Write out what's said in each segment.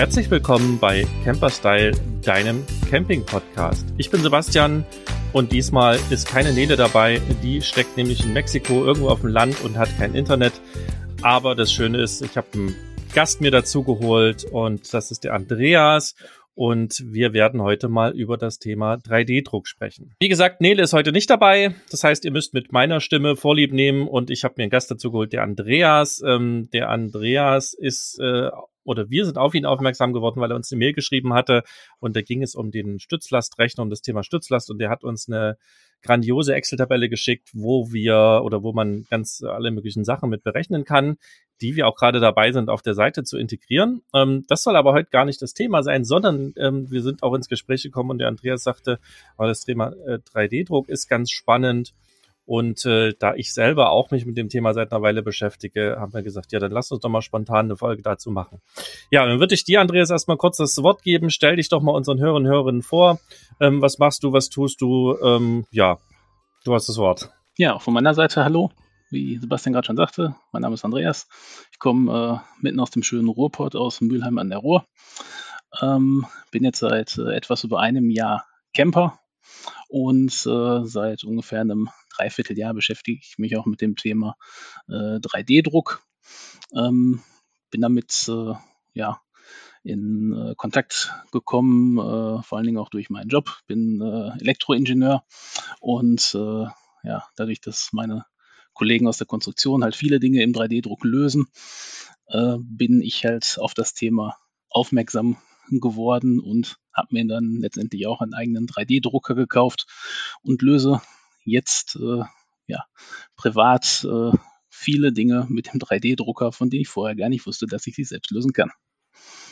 Herzlich willkommen bei Camperstyle, deinem Camping-Podcast. Ich bin Sebastian und diesmal ist keine Nele dabei. Die steckt nämlich in Mexiko irgendwo auf dem Land und hat kein Internet. Aber das Schöne ist, ich habe einen Gast mir dazu geholt und das ist der Andreas und wir werden heute mal über das Thema 3D-Druck sprechen. Wie gesagt, Nele ist heute nicht dabei. Das heißt, ihr müsst mit meiner Stimme Vorlieb nehmen und ich habe mir einen Gast dazu geholt, der Andreas. Ähm, der Andreas ist äh, oder wir sind auf ihn aufmerksam geworden, weil er uns eine Mail geschrieben hatte und da ging es um den Stützlastrechner, um das Thema Stützlast und der hat uns eine grandiose Excel-Tabelle geschickt, wo wir oder wo man ganz alle möglichen Sachen mit berechnen kann, die wir auch gerade dabei sind, auf der Seite zu integrieren. Ähm, das soll aber heute gar nicht das Thema sein, sondern ähm, wir sind auch ins Gespräch gekommen und der Andreas sagte, oh, das Thema äh, 3D-Druck ist ganz spannend. Und äh, da ich selber auch mich mit dem Thema seit einer Weile beschäftige, haben wir gesagt, ja, dann lass uns doch mal spontan eine Folge dazu machen. Ja, dann würde ich dir, Andreas, erstmal kurz das Wort geben. Stell dich doch mal unseren Hörern und Hörerinnen vor. Ähm, was machst du, was tust du? Ähm, ja, du hast das Wort. Ja, von meiner Seite hallo. Wie Sebastian gerade schon sagte, mein Name ist Andreas. Ich komme äh, mitten aus dem schönen Ruhrport aus Mülheim an der Ruhr. Ähm, bin jetzt seit äh, etwas über einem Jahr Camper und äh, seit ungefähr einem Dreivierteljahr beschäftige ich mich auch mit dem Thema äh, 3D-Druck. Ähm, bin damit äh, ja in äh, Kontakt gekommen, äh, vor allen Dingen auch durch meinen Job. Bin äh, Elektroingenieur und äh, ja, dadurch, dass meine Kollegen aus der Konstruktion halt viele Dinge im 3D-Druck lösen, bin ich halt auf das Thema aufmerksam geworden und habe mir dann letztendlich auch einen eigenen 3D-Drucker gekauft und löse jetzt äh, ja, privat äh, viele Dinge mit dem 3D-Drucker, von denen ich vorher gar nicht wusste, dass ich sie selbst lösen kann.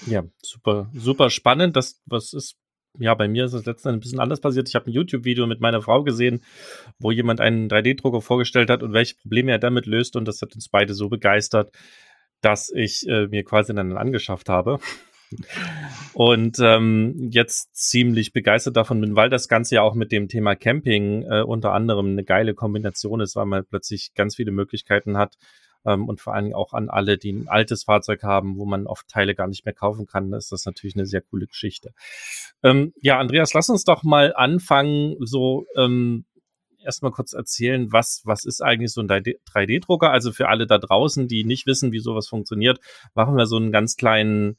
Ja, super, super spannend. Das, was ist, ja, bei mir ist das letztens ein bisschen anders passiert. Ich habe ein YouTube-Video mit meiner Frau gesehen, wo jemand einen 3D-Drucker vorgestellt hat und welche Probleme er damit löst. Und das hat uns beide so begeistert, dass ich äh, mir quasi einen angeschafft habe und ähm, jetzt ziemlich begeistert davon bin, weil das Ganze ja auch mit dem Thema Camping äh, unter anderem eine geile Kombination ist, weil man plötzlich ganz viele Möglichkeiten hat ähm, und vor allen Dingen auch an alle, die ein altes Fahrzeug haben, wo man oft Teile gar nicht mehr kaufen kann, ist das natürlich eine sehr coole Geschichte. Ähm, ja, Andreas, lass uns doch mal anfangen, so ähm, erstmal kurz erzählen, was, was ist eigentlich so ein 3D-Drucker? Also für alle da draußen, die nicht wissen, wie sowas funktioniert, machen wir so einen ganz kleinen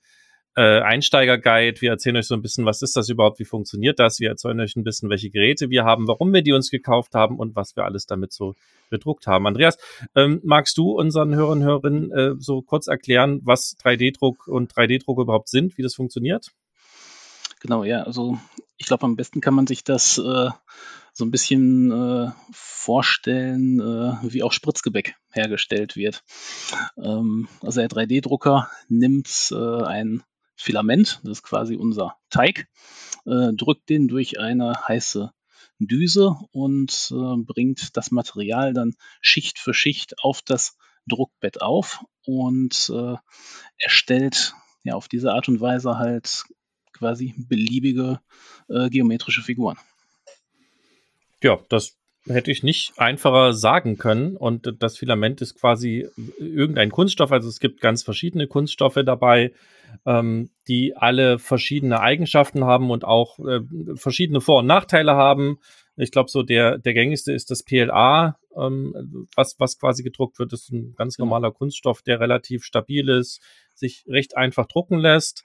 äh, Einsteiger-Guide. Wir erzählen euch so ein bisschen, was ist das überhaupt, wie funktioniert das. Wir erzählen euch ein bisschen, welche Geräte wir haben, warum wir die uns gekauft haben und was wir alles damit so bedruckt haben. Andreas, ähm, magst du unseren Hörern und Hörerinnen äh, so kurz erklären, was 3D-Druck und 3D-Druck überhaupt sind, wie das funktioniert? Genau, ja, also ich glaube, am besten kann man sich das äh, so ein bisschen äh, vorstellen, äh, wie auch Spritzgebäck hergestellt wird. Ähm, also der 3D-Drucker nimmt äh, ein Filament, das ist quasi unser Teig, äh, drückt den durch eine heiße Düse und äh, bringt das Material dann Schicht für Schicht auf das Druckbett auf und äh, erstellt ja auf diese Art und Weise halt quasi beliebige äh, geometrische Figuren. Ja, das hätte ich nicht einfacher sagen können. Und das Filament ist quasi irgendein Kunststoff. Also es gibt ganz verschiedene Kunststoffe dabei, ähm, die alle verschiedene Eigenschaften haben und auch äh, verschiedene Vor- und Nachteile haben. Ich glaube, so der, der gängigste ist das PLA, ähm, was, was quasi gedruckt wird. Das ist ein ganz genau. normaler Kunststoff, der relativ stabil ist, sich recht einfach drucken lässt.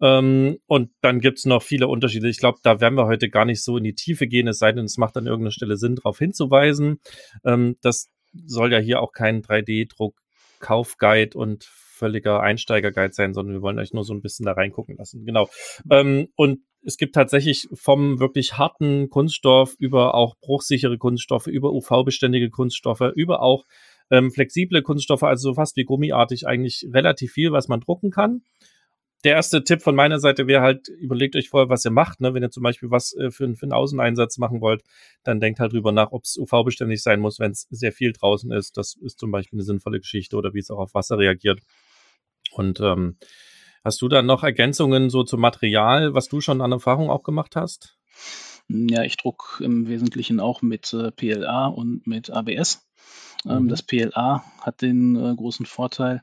Ähm, und dann gibt's noch viele Unterschiede. Ich glaube, da werden wir heute gar nicht so in die Tiefe gehen, es sei denn, es macht an irgendeiner Stelle Sinn, darauf hinzuweisen. Ähm, das soll ja hier auch kein 3D-Druck, Kaufguide und völliger Einsteigerguide sein, sondern wir wollen euch nur so ein bisschen da reingucken lassen. Genau. Ähm, und es gibt tatsächlich vom wirklich harten Kunststoff über auch bruchsichere Kunststoffe, über UV-beständige Kunststoffe, über auch ähm, flexible Kunststoffe, also so fast wie gummiartig eigentlich relativ viel, was man drucken kann der erste Tipp von meiner Seite wäre halt, überlegt euch vorher, was ihr macht. Ne? Wenn ihr zum Beispiel was äh, für, für einen Außeneinsatz machen wollt, dann denkt halt drüber nach, ob es UV-beständig sein muss, wenn es sehr viel draußen ist. Das ist zum Beispiel eine sinnvolle Geschichte oder wie es auch auf Wasser reagiert. Und ähm, hast du dann noch Ergänzungen so zum Material, was du schon an Erfahrung auch gemacht hast? Ja, ich drucke im Wesentlichen auch mit äh, PLA und mit ABS. Ähm, mhm. Das PLA hat den äh, großen Vorteil,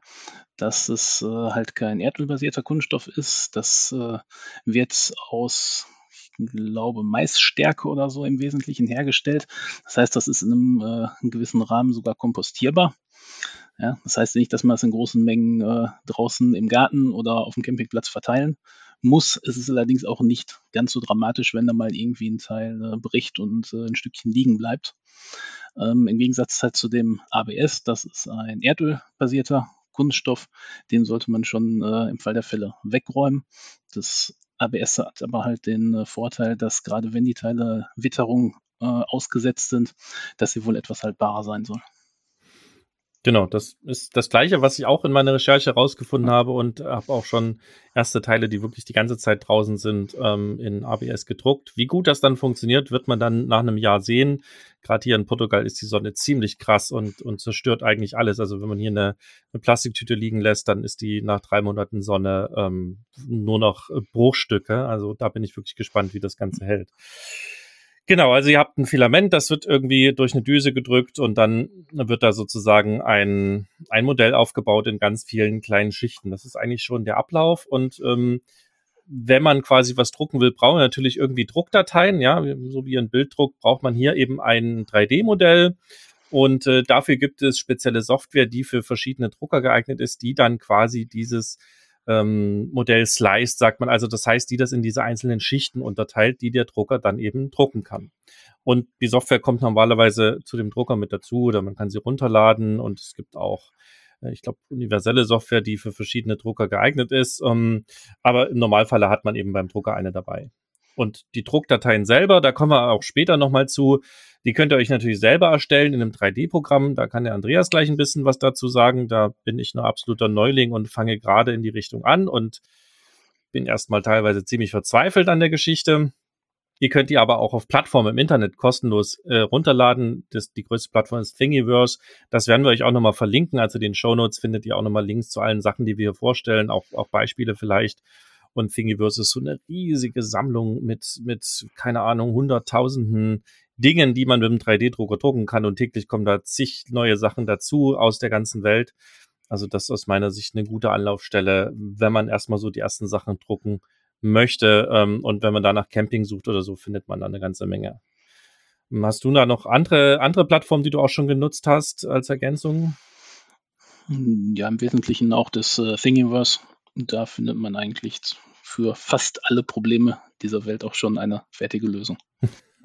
dass es äh, halt kein erdölbasierter Kunststoff ist. Das äh, wird aus, ich glaube, Maisstärke oder so im Wesentlichen hergestellt. Das heißt, das ist in einem, äh, einem gewissen Rahmen sogar kompostierbar. Ja, das heißt nicht, dass man es in großen Mengen äh, draußen im Garten oder auf dem Campingplatz verteilen muss. Es ist allerdings auch nicht ganz so dramatisch, wenn da mal irgendwie ein Teil äh, bricht und äh, ein Stückchen liegen bleibt. Ähm, Im Gegensatz halt zu dem ABS, das ist ein erdölbasierter Kunststoff, den sollte man schon äh, im Fall der Fälle wegräumen. Das ABS hat aber halt den äh, Vorteil, dass gerade wenn die Teile Witterung äh, ausgesetzt sind, dass sie wohl etwas haltbarer sein soll. Genau, das ist das Gleiche, was ich auch in meiner Recherche herausgefunden habe und habe auch schon erste Teile, die wirklich die ganze Zeit draußen sind, ähm, in ABS gedruckt. Wie gut das dann funktioniert, wird man dann nach einem Jahr sehen. Gerade hier in Portugal ist die Sonne ziemlich krass und, und zerstört eigentlich alles. Also wenn man hier eine, eine Plastiktüte liegen lässt, dann ist die nach drei Monaten Sonne ähm, nur noch Bruchstücke. Also da bin ich wirklich gespannt, wie das Ganze hält. Genau, also ihr habt ein Filament, das wird irgendwie durch eine Düse gedrückt und dann wird da sozusagen ein, ein Modell aufgebaut in ganz vielen kleinen Schichten. Das ist eigentlich schon der Ablauf und ähm, wenn man quasi was drucken will, braucht man natürlich irgendwie Druckdateien, ja, so wie ein Bilddruck braucht man hier eben ein 3D-Modell und äh, dafür gibt es spezielle Software, die für verschiedene Drucker geeignet ist, die dann quasi dieses ähm, Modell sliced, sagt man. Also das heißt, die das in diese einzelnen Schichten unterteilt, die der Drucker dann eben drucken kann. Und die Software kommt normalerweise zu dem Drucker mit dazu oder man kann sie runterladen und es gibt auch äh, ich glaube, universelle Software, die für verschiedene Drucker geeignet ist. Ähm, aber im Normalfall hat man eben beim Drucker eine dabei. Und die Druckdateien selber, da kommen wir auch später nochmal zu, die könnt ihr euch natürlich selber erstellen in einem 3D-Programm. Da kann der Andreas gleich ein bisschen was dazu sagen. Da bin ich noch absoluter Neuling und fange gerade in die Richtung an und bin erstmal teilweise ziemlich verzweifelt an der Geschichte. Ihr könnt die aber auch auf Plattformen im Internet kostenlos äh, runterladen. Das, die größte Plattform ist Thingiverse. Das werden wir euch auch nochmal verlinken. Also den Show Notes findet ihr auch nochmal Links zu allen Sachen, die wir hier vorstellen, auch, auch Beispiele vielleicht. Und Thingiverse ist so eine riesige Sammlung mit, mit, keine Ahnung, hunderttausenden Dingen, die man mit dem 3D-Drucker drucken kann. Und täglich kommen da zig neue Sachen dazu aus der ganzen Welt. Also das ist aus meiner Sicht eine gute Anlaufstelle, wenn man erstmal so die ersten Sachen drucken möchte. Ähm, und wenn man da nach Camping sucht oder so, findet man da eine ganze Menge. Hast du da noch andere, andere Plattformen, die du auch schon genutzt hast als Ergänzung? Ja, im Wesentlichen auch das äh, Thingiverse. Da findet man eigentlich für fast alle Probleme dieser Welt auch schon eine fertige Lösung.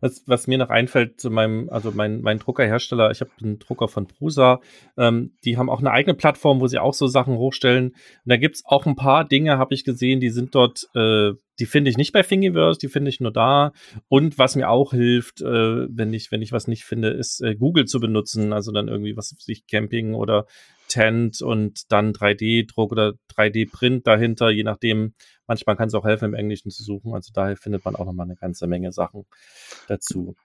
was, was mir noch einfällt zu meinem, also mein, mein Druckerhersteller, ich habe einen Drucker von Prusa, ähm, die haben auch eine eigene Plattform, wo sie auch so Sachen hochstellen. Und da gibt's auch ein paar Dinge, habe ich gesehen, die sind dort, äh, die finde ich nicht bei Thingiverse, die finde ich nur da. Und was mir auch hilft, äh, wenn ich, wenn ich was nicht finde, ist äh, Google zu benutzen, also dann irgendwie, was sich Camping oder Tent und dann 3D-Druck oder 3D-Print dahinter, je nachdem. Manchmal kann es auch helfen, im Englischen zu suchen. Also daher findet man auch nochmal eine ganze Menge Sachen dazu.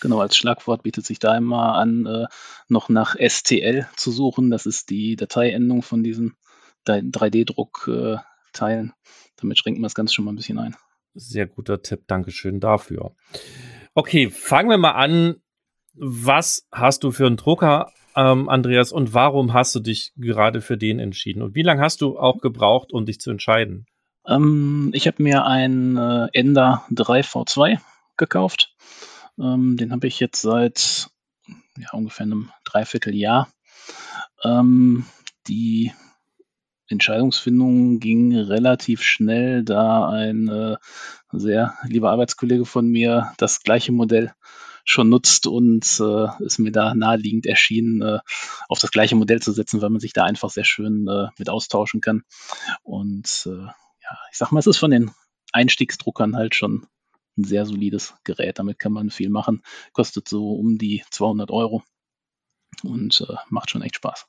Genau, als Schlagwort bietet sich da immer an, äh, noch nach STL zu suchen. Das ist die Dateiendung von diesen 3D-Druck-Teilen. Damit schränkt man das Ganze schon mal ein bisschen ein. Sehr guter Tipp, Dankeschön dafür. Okay, fangen wir mal an. Was hast du für einen Drucker ähm, Andreas, und warum hast du dich gerade für den entschieden? Und wie lange hast du auch gebraucht, um dich zu entscheiden? Ähm, ich habe mir einen äh, Ender 3 V2 gekauft. Ähm, den habe ich jetzt seit ja, ungefähr einem Dreivierteljahr. Ähm, die Entscheidungsfindung ging relativ schnell, da ein äh, sehr lieber Arbeitskollege von mir das gleiche Modell schon nutzt und äh, ist mir da naheliegend erschienen, äh, auf das gleiche Modell zu setzen, weil man sich da einfach sehr schön äh, mit austauschen kann. Und äh, ja, ich sag mal, es ist von den Einstiegsdruckern halt schon ein sehr solides Gerät. Damit kann man viel machen. Kostet so um die 200 Euro und äh, macht schon echt Spaß.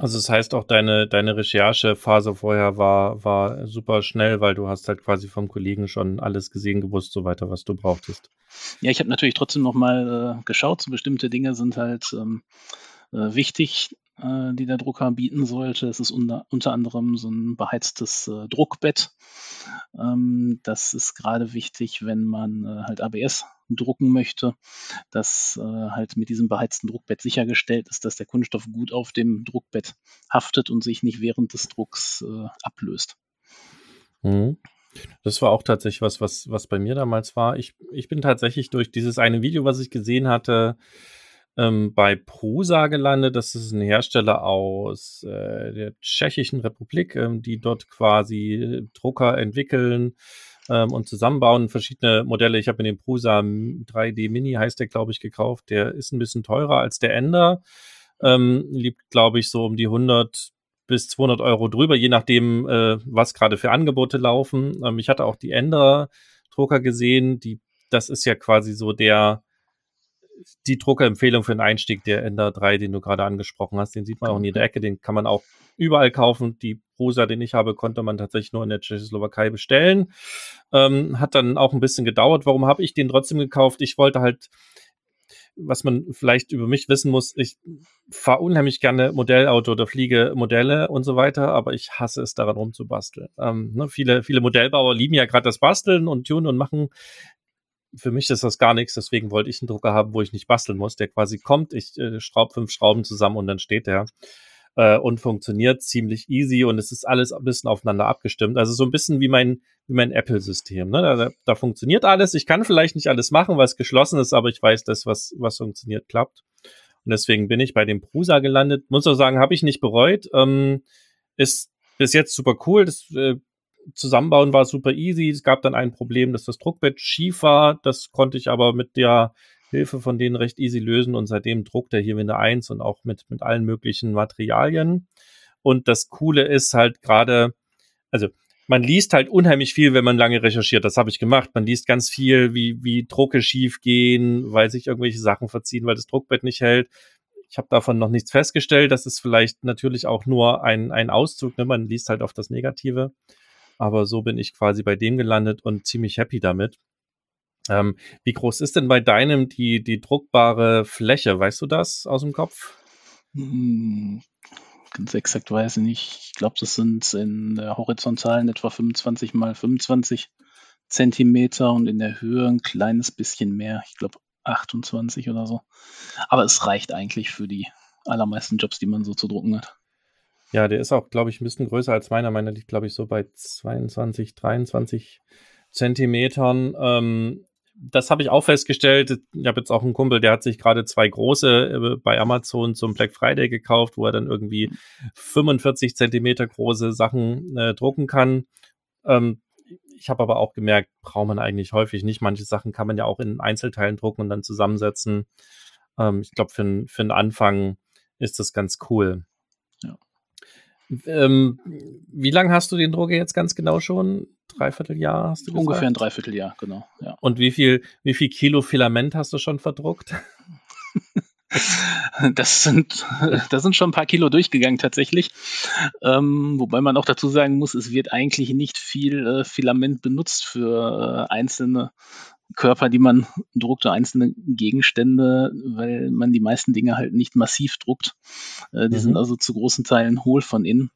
Also das heißt auch deine, deine Recherchephase vorher war, war super schnell, weil du hast halt quasi vom Kollegen schon alles gesehen, gewusst, so weiter, was du brauchtest. Ja, ich habe natürlich trotzdem noch mal äh, geschaut. So bestimmte Dinge sind halt ähm, äh, wichtig, äh, die der Drucker bieten sollte. Es ist unter, unter anderem so ein beheiztes äh, Druckbett. Ähm, das ist gerade wichtig, wenn man äh, halt ABS drucken möchte, dass äh, halt mit diesem beheizten Druckbett sichergestellt ist, dass der Kunststoff gut auf dem Druckbett haftet und sich nicht während des Drucks äh, ablöst. Mhm. Das war auch tatsächlich was, was, was bei mir damals war. Ich, ich bin tatsächlich durch dieses eine Video, was ich gesehen hatte, ähm, bei Prusa gelandet. Das ist ein Hersteller aus äh, der Tschechischen Republik, ähm, die dort quasi Drucker entwickeln ähm, und zusammenbauen. Verschiedene Modelle. Ich habe mir den Prusa 3D Mini, heißt der, glaube ich, gekauft. Der ist ein bisschen teurer als der Ender. Ähm, liegt, glaube ich, so um die 100 bis 200 Euro drüber, je nachdem, äh, was gerade für Angebote laufen. Ähm, ich hatte auch die Ender-Drucker gesehen, die, das ist ja quasi so der, die Druckerempfehlung für den Einstieg, der Ender 3, den du gerade angesprochen hast. Den sieht man auch in jeder Ecke, den kann man auch überall kaufen. Die Prosa, den ich habe, konnte man tatsächlich nur in der Tschechoslowakei bestellen. Ähm, hat dann auch ein bisschen gedauert. Warum habe ich den trotzdem gekauft? Ich wollte halt was man vielleicht über mich wissen muss, ich fahre unheimlich gerne Modellauto oder fliege Modelle und so weiter, aber ich hasse es daran rumzubasteln. Ähm, ne, viele, viele Modellbauer lieben ja gerade das Basteln und Tun und machen. Für mich ist das gar nichts, deswegen wollte ich einen Drucker haben, wo ich nicht basteln muss, der quasi kommt, ich äh, schraube fünf Schrauben zusammen und dann steht der äh, und funktioniert ziemlich easy und es ist alles ein bisschen aufeinander abgestimmt. Also so ein bisschen wie mein, wie mein Apple-System. Ne? Da, da funktioniert alles. Ich kann vielleicht nicht alles machen, was geschlossen ist, aber ich weiß, dass was, was funktioniert, klappt. Und deswegen bin ich bei dem Prusa gelandet. Muss auch sagen, habe ich nicht bereut. Ähm, ist bis jetzt super cool. Das äh, Zusammenbauen war super easy. Es gab dann ein Problem, dass das Druckbett schief war. Das konnte ich aber mit der Hilfe von denen recht easy lösen und seitdem druckt er hier Windows 1 und auch mit, mit allen möglichen Materialien. Und das Coole ist halt gerade, also man liest halt unheimlich viel, wenn man lange recherchiert. Das habe ich gemacht. Man liest ganz viel, wie, wie Drucke schief gehen, weil sich irgendwelche Sachen verziehen, weil das Druckbett nicht hält. Ich habe davon noch nichts festgestellt. Das ist vielleicht natürlich auch nur ein, ein Auszug. Ne? Man liest halt auf das Negative. Aber so bin ich quasi bei dem gelandet und ziemlich happy damit. Ähm, wie groß ist denn bei deinem die, die druckbare Fläche? Weißt du das aus dem Kopf? Hm, ganz exakt weiß ich nicht. Ich glaube, das sind in der horizontalen etwa 25 mal 25 Zentimeter und in der Höhe ein kleines bisschen mehr. Ich glaube 28 oder so. Aber es reicht eigentlich für die allermeisten Jobs, die man so zu drucken hat. Ja, der ist auch, glaube ich, ein bisschen größer als meiner. Meiner liegt, glaube ich, so bei 22, 23 Zentimetern. Ähm, das habe ich auch festgestellt. Ich habe jetzt auch einen Kumpel, der hat sich gerade zwei große äh, bei Amazon zum Black Friday gekauft, wo er dann irgendwie 45 Zentimeter große Sachen äh, drucken kann. Ähm, ich habe aber auch gemerkt, braucht man eigentlich häufig nicht. Manche Sachen kann man ja auch in Einzelteilen drucken und dann zusammensetzen. Ähm, ich glaube, für, für einen Anfang ist das ganz cool. Ähm, wie lange hast du den Drucker jetzt ganz genau schon? Dreivierteljahr hast du gesagt? Ungefähr ein Dreivierteljahr, genau. Ja. Und wie viel, wie viel Kilo Filament hast du schon verdruckt? Das sind, da sind schon ein paar Kilo durchgegangen tatsächlich. Ähm, wobei man auch dazu sagen muss, es wird eigentlich nicht viel äh, Filament benutzt für äh, einzelne Körper, die man druckt, oder einzelne Gegenstände, weil man die meisten Dinge halt nicht massiv druckt. Äh, die mhm. sind also zu großen Teilen hohl von innen.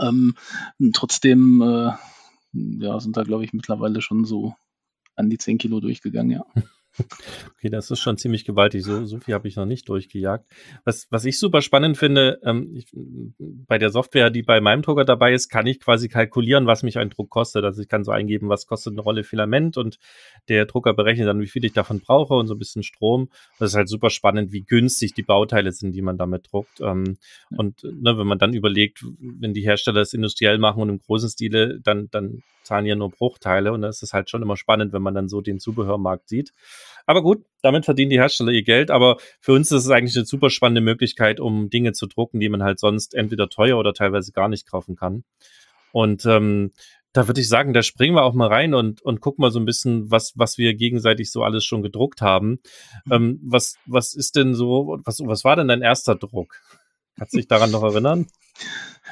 Ähm, trotzdem äh, ja, sind da, glaube ich, mittlerweile schon so an die 10 Kilo durchgegangen, ja. Okay, das ist schon ziemlich gewaltig. So, so viel habe ich noch nicht durchgejagt. Was, was ich super spannend finde, ähm, ich, bei der Software, die bei meinem Drucker dabei ist, kann ich quasi kalkulieren, was mich ein Druck kostet. Also ich kann so eingeben, was kostet eine Rolle Filament und der Drucker berechnet dann, wie viel ich davon brauche und so ein bisschen Strom. Das ist halt super spannend, wie günstig die Bauteile sind, die man damit druckt. Ähm. Und ne, wenn man dann überlegt, wenn die Hersteller es industriell machen und im großen Stile, dann, dann zahlen ja nur Bruchteile und das ist halt schon immer spannend, wenn man dann so den Zubehörmarkt sieht. Aber gut, damit verdienen die Hersteller ihr Geld, aber für uns ist es eigentlich eine super spannende Möglichkeit, um Dinge zu drucken, die man halt sonst entweder teuer oder teilweise gar nicht kaufen kann. Und ähm, da würde ich sagen, da springen wir auch mal rein und, und gucken mal so ein bisschen, was, was wir gegenseitig so alles schon gedruckt haben. Mhm. Ähm, was, was ist denn so, was, was war denn dein erster Druck? Kannst du dich daran noch erinnern?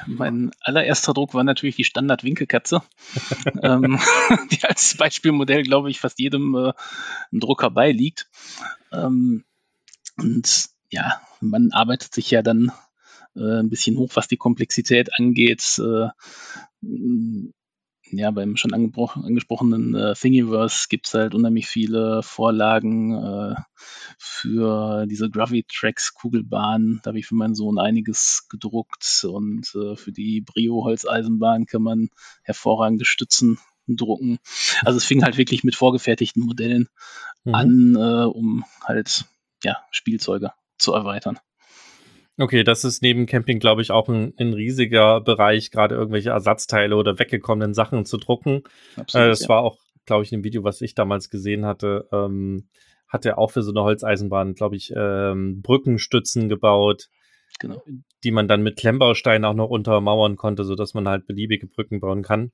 Mein allererster Druck war natürlich die Standard-Winkelkatze, ähm, die als Beispielmodell, glaube ich, fast jedem äh, Drucker beiliegt. Ähm, und ja, man arbeitet sich ja dann äh, ein bisschen hoch, was die Komplexität angeht. Äh, ja, beim schon angesprochenen äh, Thingiverse gibt es halt unheimlich viele Vorlagen äh, für diese Gravity-Tracks, Kugelbahn. Da habe ich für meinen Sohn einiges gedruckt und äh, für die Brio-Holzeisenbahn kann man hervorragende Stützen drucken. Also es fing halt wirklich mit vorgefertigten Modellen mhm. an, äh, um halt ja, Spielzeuge zu erweitern. Okay, das ist neben Camping, glaube ich, auch ein, ein riesiger Bereich, gerade irgendwelche Ersatzteile oder weggekommenen Sachen zu drucken. Absolut, äh, das ja. war auch, glaube ich, in dem Video, was ich damals gesehen hatte, ähm, hat er auch für so eine Holzeisenbahn, glaube ich, ähm, Brückenstützen gebaut, genau. die man dann mit Klemmbausteinen auch noch untermauern konnte, sodass man halt beliebige Brücken bauen kann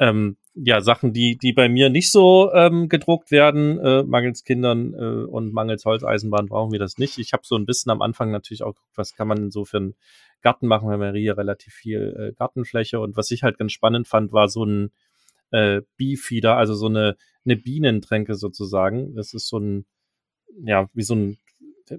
ähm, ja, Sachen, die, die bei mir nicht so ähm, gedruckt werden, äh, mangels Kindern äh, und mangels Holzeisenbahn brauchen wir das nicht. Ich habe so ein bisschen am Anfang natürlich auch geguckt, was kann man so für einen Garten machen, weil wir hier relativ viel äh, Gartenfläche und was ich halt ganz spannend fand, war so ein äh, Beefeeder, also so eine, eine Bienentränke sozusagen. Das ist so ein, ja, wie so ein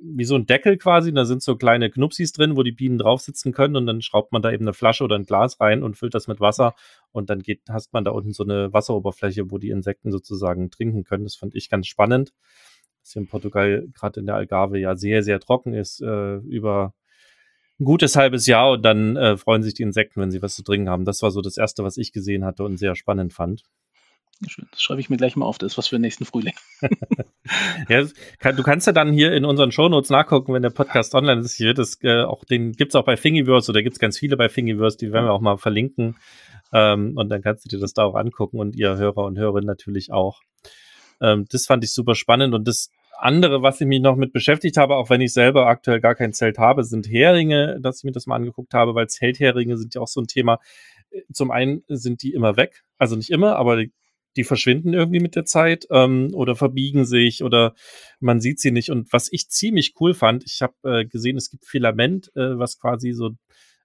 wie so ein Deckel quasi. Da sind so kleine Knupsis drin, wo die Bienen drauf sitzen können und dann schraubt man da eben eine Flasche oder ein Glas rein und füllt das mit Wasser und dann geht, hast man da unten so eine Wasseroberfläche, wo die Insekten sozusagen trinken können. Das fand ich ganz spannend. Dass hier in Portugal gerade in der Algarve ja sehr, sehr trocken ist, äh, über ein gutes halbes Jahr und dann äh, freuen sich die Insekten, wenn sie was zu trinken haben. Das war so das erste, was ich gesehen hatte und sehr spannend fand. Schön. Das schreibe ich mir gleich mal auf. Das ist was für den nächsten Frühling. ja, kann, du kannst ja dann hier in unseren Shownotes nachgucken, wenn der Podcast online ist. Hier, das, äh, auch, den gibt's auch bei Thingiverse oder gibt's ganz viele bei Thingiverse, die werden wir auch mal verlinken. Ähm, und dann kannst du dir das da auch angucken und ihr Hörer und Hörerinnen natürlich auch. Ähm, das fand ich super spannend. Und das andere, was ich mich noch mit beschäftigt habe, auch wenn ich selber aktuell gar kein Zelt habe, sind Heringe, dass ich mir das mal angeguckt habe, weil Zeltheringe sind ja auch so ein Thema. Zum einen sind die immer weg, also nicht immer, aber die verschwinden irgendwie mit der Zeit ähm, oder verbiegen sich oder man sieht sie nicht. Und was ich ziemlich cool fand, ich habe äh, gesehen, es gibt Filament, äh, was quasi so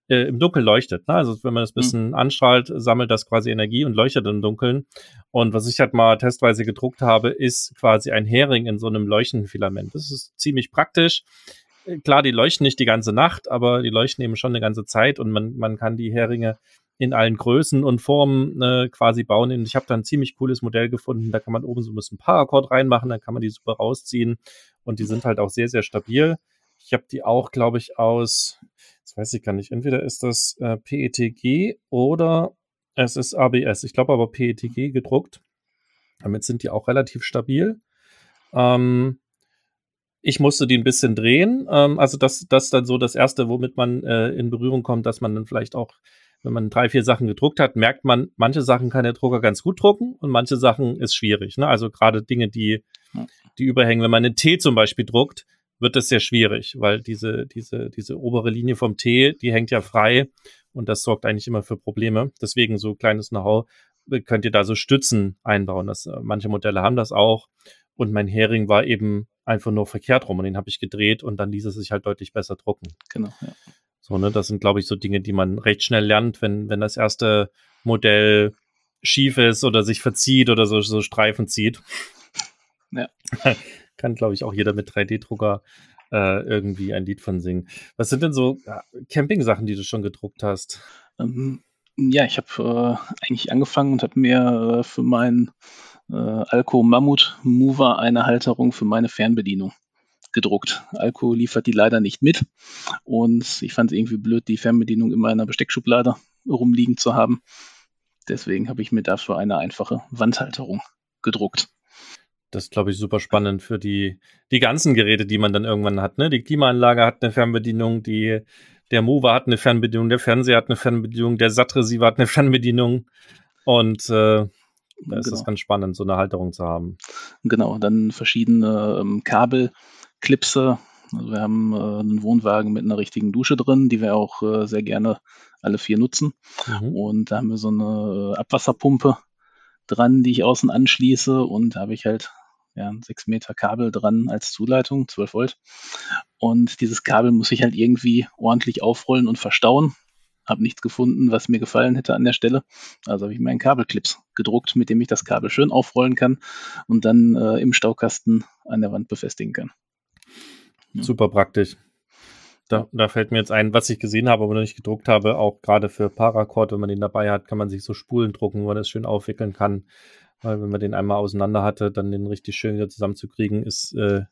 äh, im Dunkeln leuchtet. Ne? Also wenn man das mhm. bisschen mhm. anstrahlt, sammelt das quasi Energie und leuchtet im Dunkeln. Und was ich halt mal testweise gedruckt habe, ist quasi ein Hering in so einem leuchtenden Filament. Das ist ziemlich praktisch. Äh, klar, die leuchten nicht die ganze Nacht, aber die leuchten eben schon eine ganze Zeit und man, man kann die Heringe in allen Größen und Formen äh, quasi bauen. Und ich habe da ein ziemlich cooles Modell gefunden. Da kann man oben so ein bisschen Paracord reinmachen, dann kann man die super rausziehen. Und die sind halt auch sehr, sehr stabil. Ich habe die auch, glaube ich, aus, das weiß ich gar nicht, entweder ist das äh, PETG oder es ist ABS. Ich glaube aber PETG gedruckt. Damit sind die auch relativ stabil. Ähm, ich musste die ein bisschen drehen. Ähm, also das, ist dann so das Erste, womit man äh, in Berührung kommt, dass man dann vielleicht auch wenn man drei, vier Sachen gedruckt hat, merkt man, manche Sachen kann der Drucker ganz gut drucken und manche Sachen ist schwierig. Ne? Also gerade Dinge, die, die überhängen. Wenn man einen T zum Beispiel druckt, wird das sehr schwierig, weil diese, diese, diese obere Linie vom T, die hängt ja frei und das sorgt eigentlich immer für Probleme. Deswegen so kleines Know-how könnt ihr da so Stützen einbauen. Das, äh, manche Modelle haben das auch. Und mein Hering war eben einfach nur verkehrt rum und den habe ich gedreht und dann ließ es sich halt deutlich besser drucken. Genau, ja. So, ne, das sind, glaube ich, so Dinge, die man recht schnell lernt, wenn, wenn das erste Modell schief ist oder sich verzieht oder so, so Streifen zieht. Ja. Kann, glaube ich, auch jeder mit 3D-Drucker äh, irgendwie ein Lied von singen. Was sind denn so ja, Camping-Sachen, die du schon gedruckt hast? Ähm, ja, ich habe äh, eigentlich angefangen und habe mir äh, für meinen äh, Alco Mammut Mover eine Halterung für meine Fernbedienung gedruckt. Alko liefert die leider nicht mit. Und ich fand es irgendwie blöd, die Fernbedienung in meiner Besteckschublade rumliegen zu haben. Deswegen habe ich mir dafür eine einfache Wandhalterung gedruckt. Das ist, glaube ich, super spannend für die, die ganzen Geräte, die man dann irgendwann hat. Ne? Die Klimaanlage hat eine Fernbedienung, die, der Mover hat eine Fernbedienung, der Fernseher hat eine Fernbedienung, der SAT-Receiver hat eine Fernbedienung. Und äh, da ist genau. es ganz spannend, so eine Halterung zu haben. Genau, dann verschiedene ähm, Kabel, Klipse. Also wir haben äh, einen Wohnwagen mit einer richtigen Dusche drin, die wir auch äh, sehr gerne alle vier nutzen. Mhm. Und da haben wir so eine äh, Abwasserpumpe dran, die ich außen anschließe und da habe ich halt ja, ein 6 Meter Kabel dran als Zuleitung, 12 Volt. Und dieses Kabel muss ich halt irgendwie ordentlich aufrollen und verstauen. Habe nichts gefunden, was mir gefallen hätte an der Stelle. Also habe ich mir einen Kabelclips gedruckt, mit dem ich das Kabel schön aufrollen kann und dann äh, im Staukasten an der Wand befestigen kann. Ja. Super praktisch. Da, da fällt mir jetzt ein, was ich gesehen habe, aber noch nicht gedruckt habe, auch gerade für Paracord, wenn man den dabei hat, kann man sich so Spulen drucken, wo man das schön aufwickeln kann. Weil wenn man den einmal auseinander hatte, dann den richtig schön wieder zusammenzukriegen, ist, äh,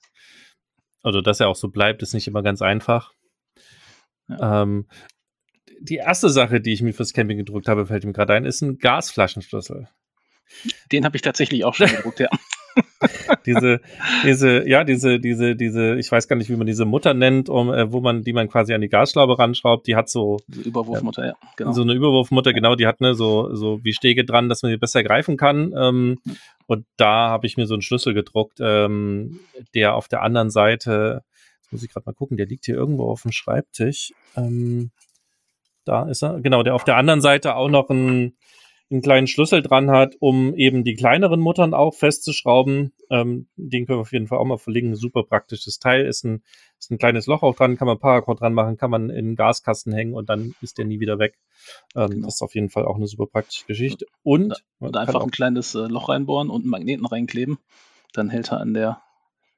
also dass er auch so bleibt, ist nicht immer ganz einfach. Ja. Ähm, die erste Sache, die ich mir fürs Camping gedruckt habe, fällt mir gerade ein, ist ein Gasflaschenschlüssel. Den habe ich tatsächlich auch schon gedruckt, ja. diese, diese, ja, diese, diese, diese, ich weiß gar nicht, wie man diese Mutter nennt, um, äh, wo man, die man quasi an die Gasschraube ranschraubt, die hat so. Überwurfmutter, ja, genau. So eine Überwurfmutter, genau, die hat ne, so, so wie Stege dran, dass man die besser greifen kann. Ähm, und da habe ich mir so einen Schlüssel gedruckt, ähm, der auf der anderen Seite, jetzt muss ich gerade mal gucken, der liegt hier irgendwo auf dem Schreibtisch. Ähm, da ist er, genau, der auf der anderen Seite auch noch ein, einen kleinen Schlüssel dran hat, um eben die kleineren Muttern auch festzuschrauben. Ähm, den können wir auf jeden Fall auch mal verlinken. Super praktisches Teil. Ist ein, ist ein kleines Loch auch dran, kann man Paracord dran machen, kann man in den Gaskasten hängen und dann ist der nie wieder weg. Ähm, genau. Das ist auf jeden Fall auch eine super praktische Geschichte. Und, und einfach ein kleines äh, Loch reinbohren und einen Magneten reinkleben. Dann hält er an der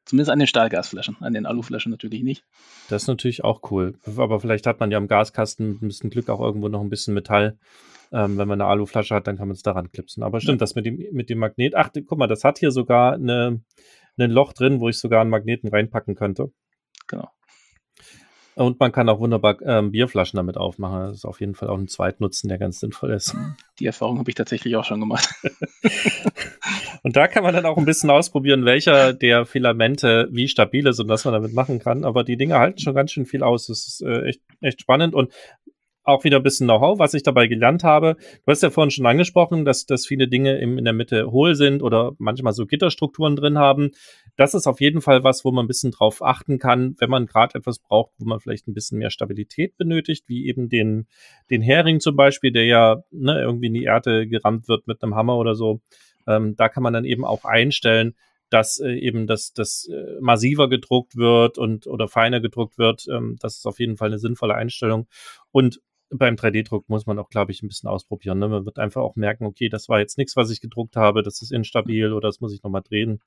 Zumindest an den Stahlgasflaschen, an den Aluflaschen natürlich nicht. Das ist natürlich auch cool. Aber vielleicht hat man ja im Gaskasten mit ein bisschen Glück auch irgendwo noch ein bisschen Metall. Ähm, wenn man eine Aluflasche hat, dann kann man es daran klipsen. Aber stimmt, ja. das mit dem, mit dem Magnet. Ach, guck mal, das hat hier sogar eine, ein Loch drin, wo ich sogar einen Magneten reinpacken könnte. Genau. Und man kann auch wunderbar ähm, Bierflaschen damit aufmachen. Das ist auf jeden Fall auch ein Zweitnutzen, der ganz sinnvoll ist. Die Erfahrung habe ich tatsächlich auch schon gemacht. und da kann man dann auch ein bisschen ausprobieren, welcher der Filamente wie stabil ist und was man damit machen kann. Aber die Dinge halten schon ganz schön viel aus. Das ist äh, echt, echt spannend. Und auch wieder ein bisschen Know-how, was ich dabei gelernt habe. Du hast ja vorhin schon angesprochen, dass, dass viele Dinge im, in der Mitte hohl sind oder manchmal so Gitterstrukturen drin haben. Das ist auf jeden Fall was, wo man ein bisschen drauf achten kann, wenn man gerade etwas braucht, wo man vielleicht ein bisschen mehr Stabilität benötigt, wie eben den, den Hering zum Beispiel, der ja ne, irgendwie in die Erde gerammt wird mit einem Hammer oder so. Ähm, da kann man dann eben auch einstellen, dass äh, eben das, das äh, massiver gedruckt wird und oder feiner gedruckt wird. Ähm, das ist auf jeden Fall eine sinnvolle Einstellung. Und beim 3D-Druck muss man auch, glaube ich, ein bisschen ausprobieren. Ne? Man wird einfach auch merken, okay, das war jetzt nichts, was ich gedruckt habe, das ist instabil oder das muss ich nochmal drehen.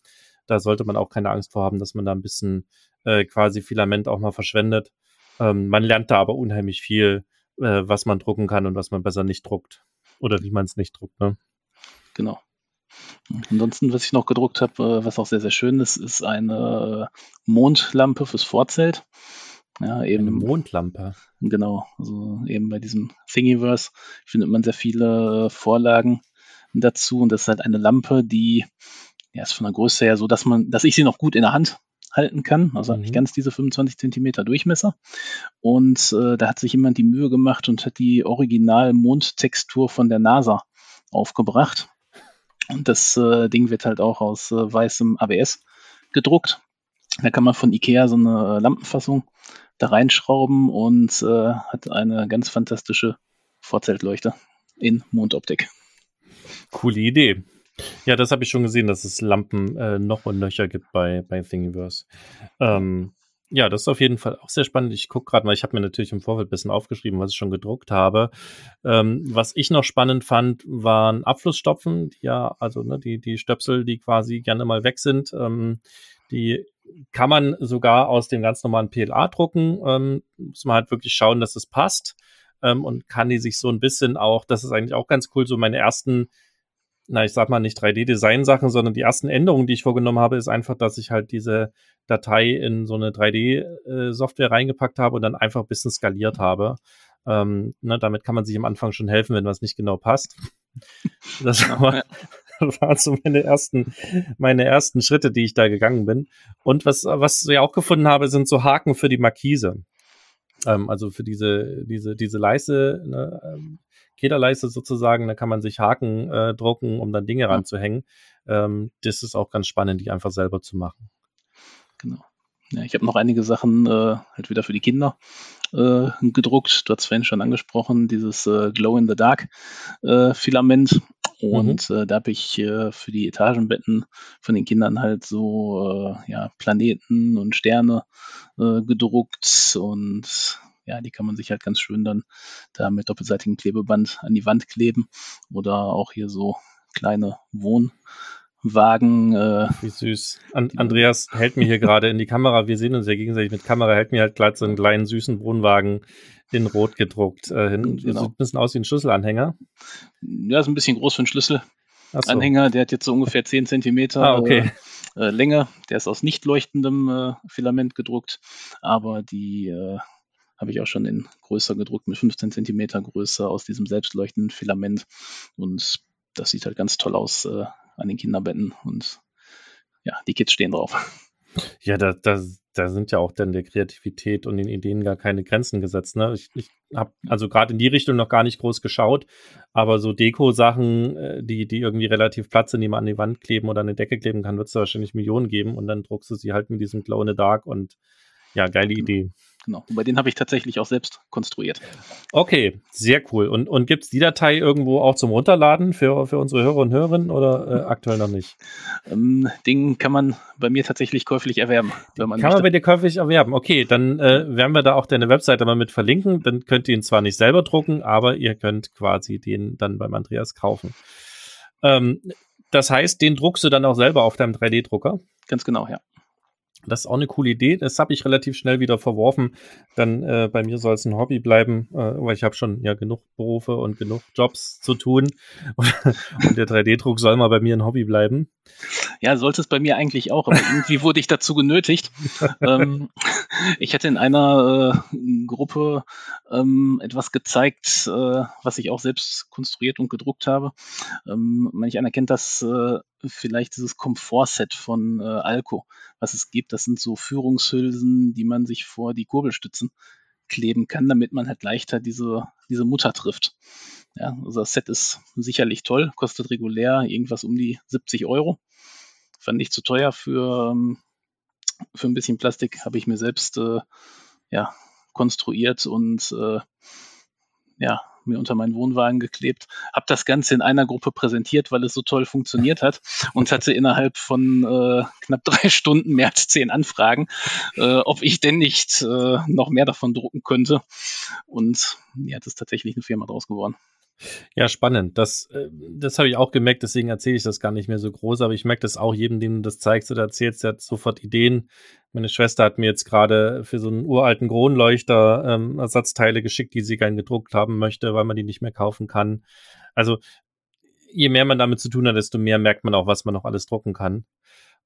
Da sollte man auch keine Angst vor haben, dass man da ein bisschen äh, quasi Filament auch mal verschwendet. Ähm, man lernt da aber unheimlich viel, äh, was man drucken kann und was man besser nicht druckt. Oder wie man es nicht druckt. Ne? Genau. Ansonsten, was ich noch gedruckt habe, äh, was auch sehr, sehr schön ist, ist eine Mondlampe fürs Vorzelt. Ja, eben. Eine Mondlampe. Genau, also eben bei diesem Thingiverse findet man sehr viele äh, Vorlagen dazu und das ist halt eine Lampe, die ja ist von der Größe her so, dass man, dass ich sie noch gut in der Hand halten kann, also mhm. nicht ganz diese 25 Zentimeter Durchmesser. Und äh, da hat sich jemand die Mühe gemacht und hat die Original-Mondtextur von der NASA aufgebracht. Und das äh, Ding wird halt auch aus äh, weißem ABS gedruckt. Da kann man von Ikea so eine äh, Lampenfassung da reinschrauben und äh, hat eine ganz fantastische Vorzeltleuchte in Mondoptik. Coole Idee. Ja, das habe ich schon gesehen, dass es Lampen äh, noch und nöcher gibt bei, bei Thingiverse. Ähm, ja, das ist auf jeden Fall auch sehr spannend. Ich gucke gerade mal, ich habe mir natürlich im Vorfeld ein bisschen aufgeschrieben, was ich schon gedruckt habe. Ähm, was ich noch spannend fand, waren Abflussstopfen, die ja, also ne, die, die Stöpsel, die quasi gerne mal weg sind. Ähm, die kann man sogar aus dem ganz normalen PLA drucken. Ähm, muss man halt wirklich schauen, dass es passt. Ähm, und kann die sich so ein bisschen auch, das ist eigentlich auch ganz cool, so meine ersten, na, ich sag mal nicht 3D-Design-Sachen, sondern die ersten Änderungen, die ich vorgenommen habe, ist einfach, dass ich halt diese Datei in so eine 3D-Software äh, reingepackt habe und dann einfach ein bisschen skaliert habe. Ähm, ne, damit kann man sich am Anfang schon helfen, wenn was nicht genau passt. Das war, waren so meine ersten, meine ersten Schritte, die ich da gegangen bin. Und was, was ich auch gefunden habe, sind so Haken für die Markise. Ähm, also für diese, diese, diese Leiste, ne, ähm, Kederleiste sozusagen, da kann man sich Haken äh, drucken, um dann Dinge ja. ranzuhängen. Ähm, das ist auch ganz spannend, die einfach selber zu machen. Genau. Ja, ich habe noch einige Sachen äh, halt wieder für die Kinder äh, gedruckt. Du hast vorhin schon angesprochen, dieses äh, Glow-in-the-Dark-Filament. Äh, und mhm. äh, da habe ich äh, für die Etagenbetten von den Kindern halt so äh, ja, Planeten und Sterne äh, gedruckt und ja, die kann man sich halt ganz schön dann da mit doppelseitigem Klebeband an die Wand kleben oder auch hier so kleine Wohn Wagen. Äh, Wie süß. An Andreas hält mir hier gerade in die Kamera, wir sehen uns ja gegenseitig mit Kamera, hält mir halt gleich so einen kleinen süßen Wohnwagen in Rot gedruckt äh, hin. Genau. Sieht ein bisschen aus wie ein Schlüsselanhänger. Ja, ist ein bisschen groß für einen Schlüsselanhänger. So. Der hat jetzt so ungefähr 10 Zentimeter ah, okay. äh, äh, Länge. Der ist aus nicht leuchtendem äh, Filament gedruckt, aber die äh, habe ich auch schon in größer gedruckt, mit 15 Zentimeter Größe aus diesem selbstleuchtenden Filament. Und das sieht halt ganz toll aus an den Kinderbetten. Und ja, die Kids stehen drauf. Ja, da, da, da sind ja auch dann der Kreativität und den Ideen gar keine Grenzen gesetzt. Ne? Ich, ich habe also gerade in die Richtung noch gar nicht groß geschaut, aber so Deko-Sachen, äh, die, die irgendwie relativ Platz sind, die man an die Wand kleben oder an die Decke kleben kann, wird es wahrscheinlich Millionen geben und dann druckst du sie halt mit diesem Glow in the Dark und ja, geile Idee. Genau. Und bei denen habe ich tatsächlich auch selbst konstruiert. Okay, sehr cool. Und, und gibt es die Datei irgendwo auch zum Runterladen für, für unsere Hörer und Hörerinnen oder äh, aktuell noch nicht? Ähm, den kann man bei mir tatsächlich käuflich erwerben. Kann möchte. man bei dir käuflich erwerben. Okay, dann äh, werden wir da auch deine Webseite mal mit verlinken. Dann könnt ihr ihn zwar nicht selber drucken, aber ihr könnt quasi den dann beim Andreas kaufen. Ähm, das heißt, den druckst du dann auch selber auf deinem 3D-Drucker? Ganz genau, ja. Das ist auch eine coole Idee. Das habe ich relativ schnell wieder verworfen. Dann äh, bei mir soll es ein Hobby bleiben, äh, weil ich habe schon ja genug Berufe und genug Jobs zu tun. und der 3D-Druck soll mal bei mir ein Hobby bleiben. Ja, sollte es bei mir eigentlich auch, aber irgendwie wurde ich dazu genötigt. ähm, ich hatte in einer äh, Gruppe ähm, etwas gezeigt, äh, was ich auch selbst konstruiert und gedruckt habe. Ähm, manch einer kennt das äh, vielleicht dieses Komfortset von äh, Alco, was es gibt. Das sind so Führungshülsen, die man sich vor die Kurbelstützen kleben kann, damit man halt leichter diese, diese Mutter trifft. Ja, also das Set ist sicherlich toll, kostet regulär irgendwas um die 70 Euro. Fand ich zu teuer für, ähm, für ein bisschen Plastik, habe ich mir selbst äh, ja, konstruiert und äh, ja, mir unter meinen Wohnwagen geklebt, habe das Ganze in einer Gruppe präsentiert, weil es so toll funktioniert hat und hatte innerhalb von äh, knapp drei Stunden mehr als zehn Anfragen, äh, ob ich denn nicht äh, noch mehr davon drucken könnte. Und ja, das ist tatsächlich eine Firma draus geworden. Ja, spannend. Das, äh, das habe ich auch gemerkt, deswegen erzähle ich das gar nicht mehr so groß, aber ich merke das auch jedem, dem du das zeigst oder erzählst, der hat sofort Ideen. Meine Schwester hat mir jetzt gerade für so einen uralten Kronleuchter ähm, Ersatzteile geschickt, die sie gern gedruckt haben möchte, weil man die nicht mehr kaufen kann. Also je mehr man damit zu tun hat, desto mehr merkt man auch, was man noch alles drucken kann.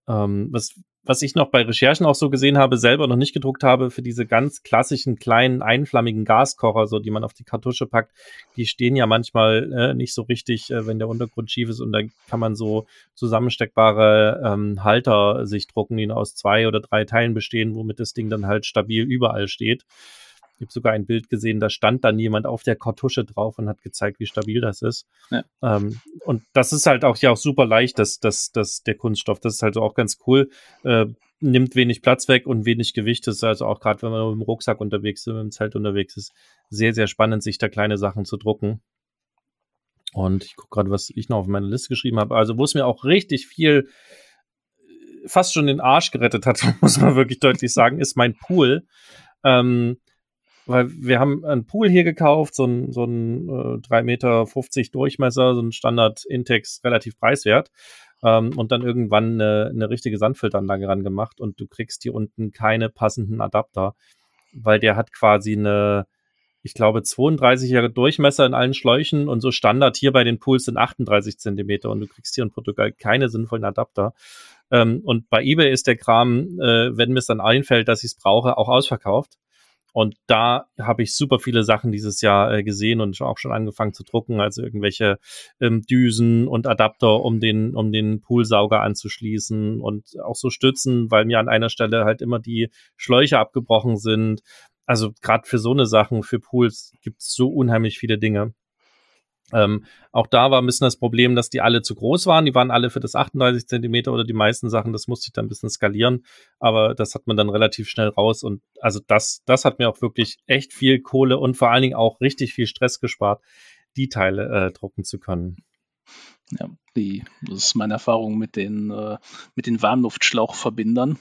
Ähm, was, was ich noch bei Recherchen auch so gesehen habe, selber noch nicht gedruckt habe, für diese ganz klassischen kleinen einflammigen Gaskocher, so die man auf die Kartusche packt, die stehen ja manchmal äh, nicht so richtig, äh, wenn der Untergrund schief ist und dann kann man so zusammensteckbare ähm, Halter sich drucken, die aus zwei oder drei Teilen bestehen, womit das Ding dann halt stabil überall steht. Ich habe sogar ein Bild gesehen, da stand dann jemand auf der Kartusche drauf und hat gezeigt, wie stabil das ist. Ja. Ähm, und das ist halt auch ja auch super leicht, dass das, das, der Kunststoff. Das ist halt auch ganz cool. Äh, nimmt wenig Platz weg und wenig Gewicht. Das ist also auch gerade, wenn man mit dem Rucksack unterwegs ist, mit dem Zelt unterwegs ist, sehr, sehr spannend, sich da kleine Sachen zu drucken. Und ich gucke gerade, was ich noch auf meiner Liste geschrieben habe. Also, wo es mir auch richtig viel fast schon den Arsch gerettet hat, muss man wirklich deutlich sagen, ist mein Pool. Ähm, weil wir haben einen Pool hier gekauft, so ein, so ein äh, 3,50 Meter Durchmesser, so ein Standard Intex, relativ preiswert. Ähm, und dann irgendwann eine, eine richtige Sandfilteranlage ran gemacht und du kriegst hier unten keine passenden Adapter, weil der hat quasi eine, ich glaube, 32er Durchmesser in allen Schläuchen und so Standard hier bei den Pools sind 38 Zentimeter und du kriegst hier in Portugal keine sinnvollen Adapter. Ähm, und bei eBay ist der Kram, äh, wenn mir es dann einfällt, dass ich es brauche, auch ausverkauft. Und da habe ich super viele Sachen dieses Jahr äh, gesehen und auch schon angefangen zu drucken, also irgendwelche ähm, Düsen und Adapter, um den, um den Poolsauger anzuschließen und auch so Stützen, weil mir an einer Stelle halt immer die Schläuche abgebrochen sind. Also gerade für so eine Sachen, für Pools gibt es so unheimlich viele Dinge. Ähm, auch da war ein bisschen das Problem, dass die alle zu groß waren. Die waren alle für das 38 Zentimeter oder die meisten Sachen. Das musste ich dann ein bisschen skalieren. Aber das hat man dann relativ schnell raus. Und also das, das hat mir auch wirklich echt viel Kohle und vor allen Dingen auch richtig viel Stress gespart, die Teile äh, drucken zu können. Ja, die, das ist meine Erfahrung mit den, äh, mit den Warmluftschlauchverbindern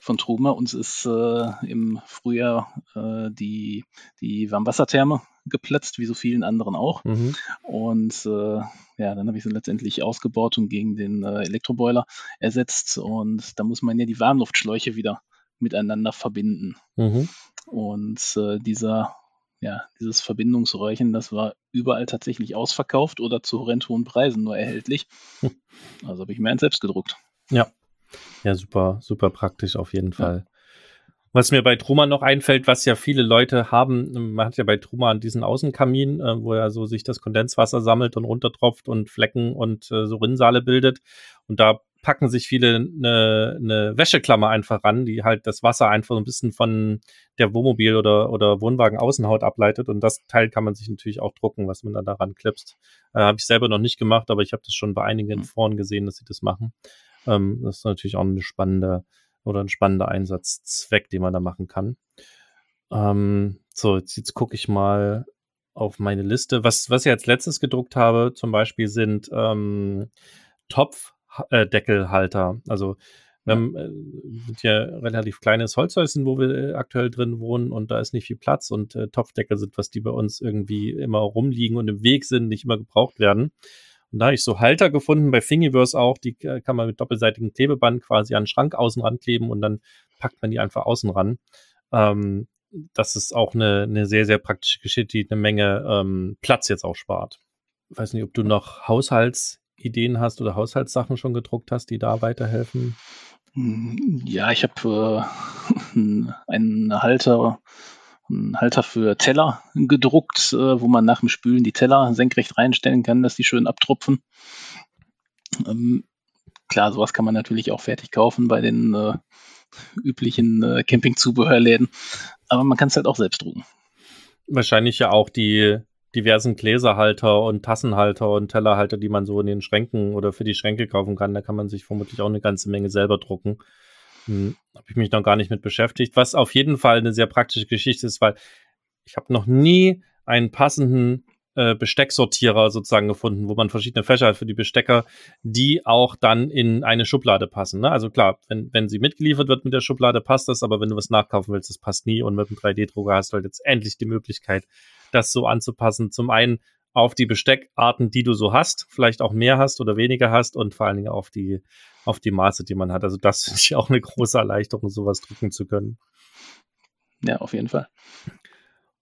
von Truma. Uns ist äh, im Frühjahr äh, die, die Warmwassertherme geplatzt, wie so vielen anderen auch. Mhm. Und äh, ja, dann habe ich sie letztendlich ausgebaut und gegen den äh, Elektroboiler ersetzt. Und da muss man ja die Warmluftschläuche wieder miteinander verbinden. Mhm. Und äh, dieser, ja, dieses Verbindungsröhrchen, das war überall tatsächlich ausverkauft oder zu horrend hohen Preisen nur erhältlich. Also habe ich mir eins selbst gedruckt. Ja. Ja, super, super praktisch auf jeden Fall. Was mir bei Truma noch einfällt, was ja viele Leute haben, man hat ja bei Truma diesen Außenkamin, äh, wo ja so sich das Kondenswasser sammelt und runtertropft und Flecken und äh, so Rinnsale bildet. Und da packen sich viele eine, eine Wäscheklammer einfach ran, die halt das Wasser einfach ein bisschen von der Wohnmobil- oder, oder Wohnwagen-Außenhaut ableitet. Und das Teil kann man sich natürlich auch drucken, was man da daran klipst. Äh, habe ich selber noch nicht gemacht, aber ich habe das schon bei einigen mhm. Foren gesehen, dass sie das machen. Ähm, das ist natürlich auch eine spannende oder ein spannender Einsatzzweck, den man da machen kann. Ähm, so, jetzt, jetzt gucke ich mal auf meine Liste. Was, was ich als letztes gedruckt habe, zum Beispiel sind ähm, Topfdeckelhalter. Äh, also wir haben, äh, sind ja relativ kleines Holzhäuschen, wo wir äh, aktuell drin wohnen und da ist nicht viel Platz und äh, Topfdeckel sind was, die bei uns irgendwie immer rumliegen und im Weg sind, nicht immer gebraucht werden. Und da habe ich so Halter gefunden, bei Thingiverse auch, die äh, kann man mit doppelseitigem Klebeband quasi an den Schrank außen rankleben und dann packt man die einfach außen ran. Ähm, das ist auch eine, eine sehr, sehr praktische Geschichte, die eine Menge ähm, Platz jetzt auch spart. Ich weiß nicht, ob du noch Haushaltsideen hast oder Haushaltssachen schon gedruckt hast, die da weiterhelfen. Ja, ich habe äh, einen Halter einen Halter für Teller gedruckt, äh, wo man nach dem Spülen die Teller senkrecht reinstellen kann, dass die schön abtropfen. Ähm, klar, sowas kann man natürlich auch fertig kaufen bei den äh, üblichen äh, Campingzubehörläden, aber man kann es halt auch selbst drucken. Wahrscheinlich ja auch die diversen Gläserhalter und Tassenhalter und Tellerhalter, die man so in den Schränken oder für die Schränke kaufen kann. Da kann man sich vermutlich auch eine ganze Menge selber drucken. Hm, habe ich mich noch gar nicht mit beschäftigt, was auf jeden Fall eine sehr praktische Geschichte ist, weil ich habe noch nie einen passenden äh, Bestecksortierer sozusagen gefunden, wo man verschiedene Fächer hat für die Bestecker, die auch dann in eine Schublade passen. Ne? Also klar, wenn, wenn sie mitgeliefert wird mit der Schublade, passt das, aber wenn du was nachkaufen willst, das passt nie. Und mit dem 3D-Drucker hast du halt jetzt endlich die Möglichkeit, das so anzupassen. Zum einen auf die Besteckarten, die du so hast, vielleicht auch mehr hast oder weniger hast und vor allen Dingen auf die auf die Maße, die man hat. Also das ist ja auch eine große Erleichterung, sowas drucken zu können. Ja, auf jeden Fall.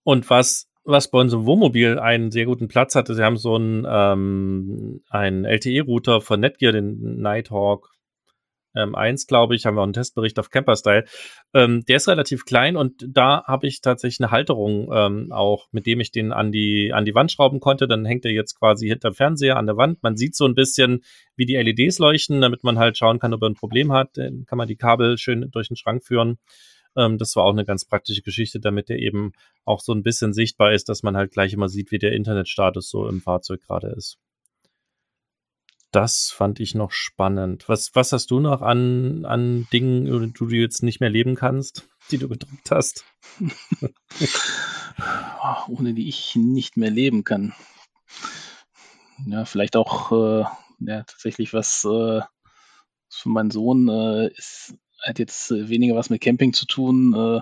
Und was, was bei unserem Wohnmobil einen sehr guten Platz hatte, sie haben so einen, ähm, einen LTE-Router von Netgear, den Nighthawk ähm, 1, glaube ich, haben wir auch einen Testbericht auf Camperstyle. Ähm, der ist relativ klein und da habe ich tatsächlich eine Halterung ähm, auch, mit dem ich den an die, an die Wand schrauben konnte. Dann hängt er jetzt quasi hinter dem Fernseher an der Wand. Man sieht so ein bisschen, wie die LEDs leuchten, damit man halt schauen kann, ob er ein Problem hat. Dann kann man die Kabel schön durch den Schrank führen. Ähm, das war auch eine ganz praktische Geschichte, damit der eben auch so ein bisschen sichtbar ist, dass man halt gleich immer sieht, wie der Internetstatus so im Fahrzeug gerade ist. Das fand ich noch spannend. Was, was hast du noch an, an Dingen, die du jetzt nicht mehr leben kannst, die du gedruckt hast? Ohne die ich nicht mehr leben kann. Ja, vielleicht auch äh, ja, tatsächlich was äh, für meinen Sohn äh, ist, hat jetzt weniger was mit Camping zu tun, äh,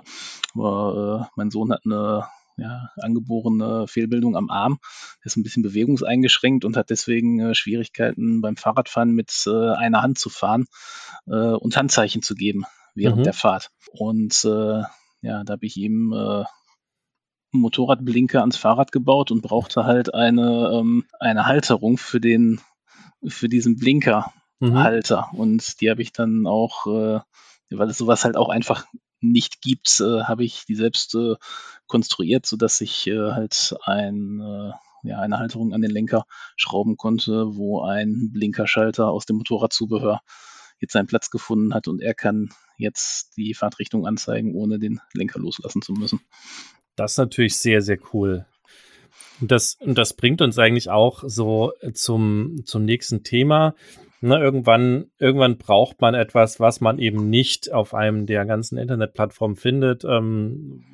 aber äh, mein Sohn hat eine ja, angeborene Fehlbildung am Arm, ist ein bisschen bewegungseingeschränkt und hat deswegen äh, Schwierigkeiten beim Fahrradfahren mit äh, einer Hand zu fahren äh, und Handzeichen zu geben während mhm. der Fahrt. Und äh, ja, da habe ich ihm äh, Motorradblinker ans Fahrrad gebaut und brauchte halt eine, ähm, eine Halterung für den, für diesen Blinkerhalter. Mhm. Und die habe ich dann auch, äh, weil es sowas halt auch einfach nicht gibt, äh, habe ich die selbst äh, konstruiert, sodass ich äh, halt ein, äh, ja, eine Halterung an den Lenker schrauben konnte, wo ein Blinkerschalter aus dem Motorradzubehör jetzt seinen Platz gefunden hat und er kann jetzt die Fahrtrichtung anzeigen, ohne den Lenker loslassen zu müssen. Das ist natürlich sehr, sehr cool. Und das, das bringt uns eigentlich auch so zum, zum nächsten Thema. Ne, irgendwann, irgendwann braucht man etwas, was man eben nicht auf einem der ganzen Internetplattformen findet. Ähm,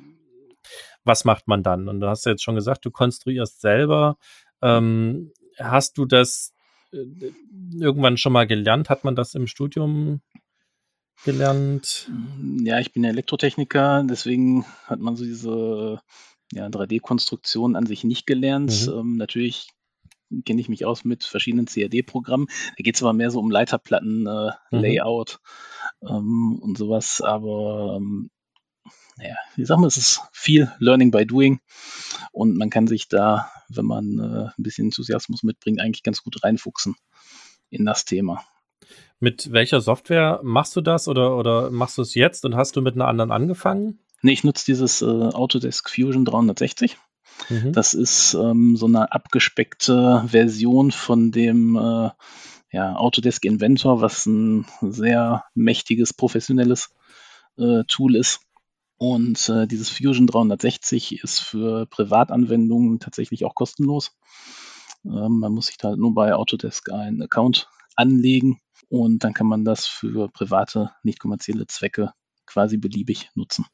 was macht man dann? Und du hast ja jetzt schon gesagt, du konstruierst selber. Ähm, hast du das äh, irgendwann schon mal gelernt? Hat man das im Studium gelernt? Ja, ich bin Elektrotechniker, deswegen hat man so diese ja, 3D-Konstruktion an sich nicht gelernt. Mhm. Ähm, natürlich kenne ich mich aus mit verschiedenen CAD-Programmen. Da geht es aber mehr so um Leiterplatten, äh, mhm. Layout ähm, und sowas. Aber ähm, naja, ich sag mal, es ist viel Learning by Doing und man kann sich da, wenn man äh, ein bisschen Enthusiasmus mitbringt, eigentlich ganz gut reinfuchsen in das Thema. Mit welcher Software machst du das oder, oder machst du es jetzt und hast du mit einer anderen angefangen? Nee, ich nutze dieses äh, Autodesk Fusion 360. Mhm. Das ist ähm, so eine abgespeckte Version von dem äh, ja, Autodesk Inventor, was ein sehr mächtiges, professionelles äh, Tool ist. Und äh, dieses Fusion 360 ist für Privatanwendungen tatsächlich auch kostenlos. Ähm, man muss sich da halt nur bei Autodesk einen Account anlegen und dann kann man das für private, nicht kommerzielle Zwecke quasi beliebig nutzen.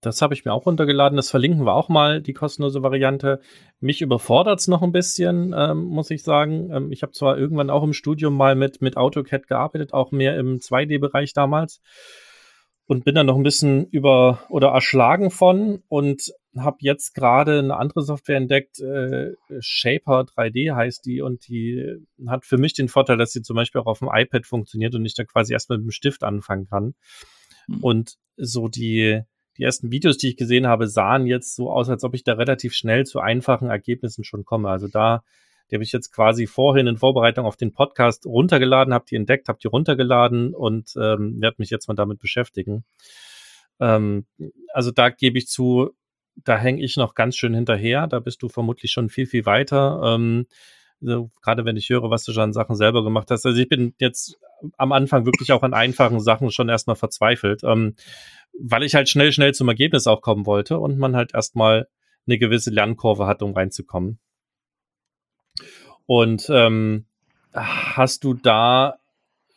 Das habe ich mir auch runtergeladen. Das verlinken wir auch mal, die kostenlose Variante. Mich überfordert es noch ein bisschen, ähm, muss ich sagen. Ähm, ich habe zwar irgendwann auch im Studium mal mit, mit AutoCAD gearbeitet, auch mehr im 2D-Bereich damals. Und bin dann noch ein bisschen über oder erschlagen von und habe jetzt gerade eine andere Software entdeckt. Äh, Shaper 3D heißt die und die hat für mich den Vorteil, dass sie zum Beispiel auch auf dem iPad funktioniert und ich da quasi erst mit dem Stift anfangen kann. Mhm. Und so die die ersten Videos, die ich gesehen habe, sahen jetzt so aus, als ob ich da relativ schnell zu einfachen Ergebnissen schon komme. Also da, die habe ich jetzt quasi vorhin in Vorbereitung auf den Podcast runtergeladen, habe die entdeckt, habe die runtergeladen und ähm, werde mich jetzt mal damit beschäftigen. Ähm, also da gebe ich zu, da hänge ich noch ganz schön hinterher. Da bist du vermutlich schon viel, viel weiter. Ähm, so, gerade wenn ich höre, was du schon an Sachen selber gemacht hast. Also ich bin jetzt am Anfang wirklich auch an einfachen Sachen schon erstmal verzweifelt. Ähm, weil ich halt schnell, schnell zum Ergebnis auch kommen wollte und man halt erstmal eine gewisse Lernkurve hat, um reinzukommen. Und ähm, hast du da,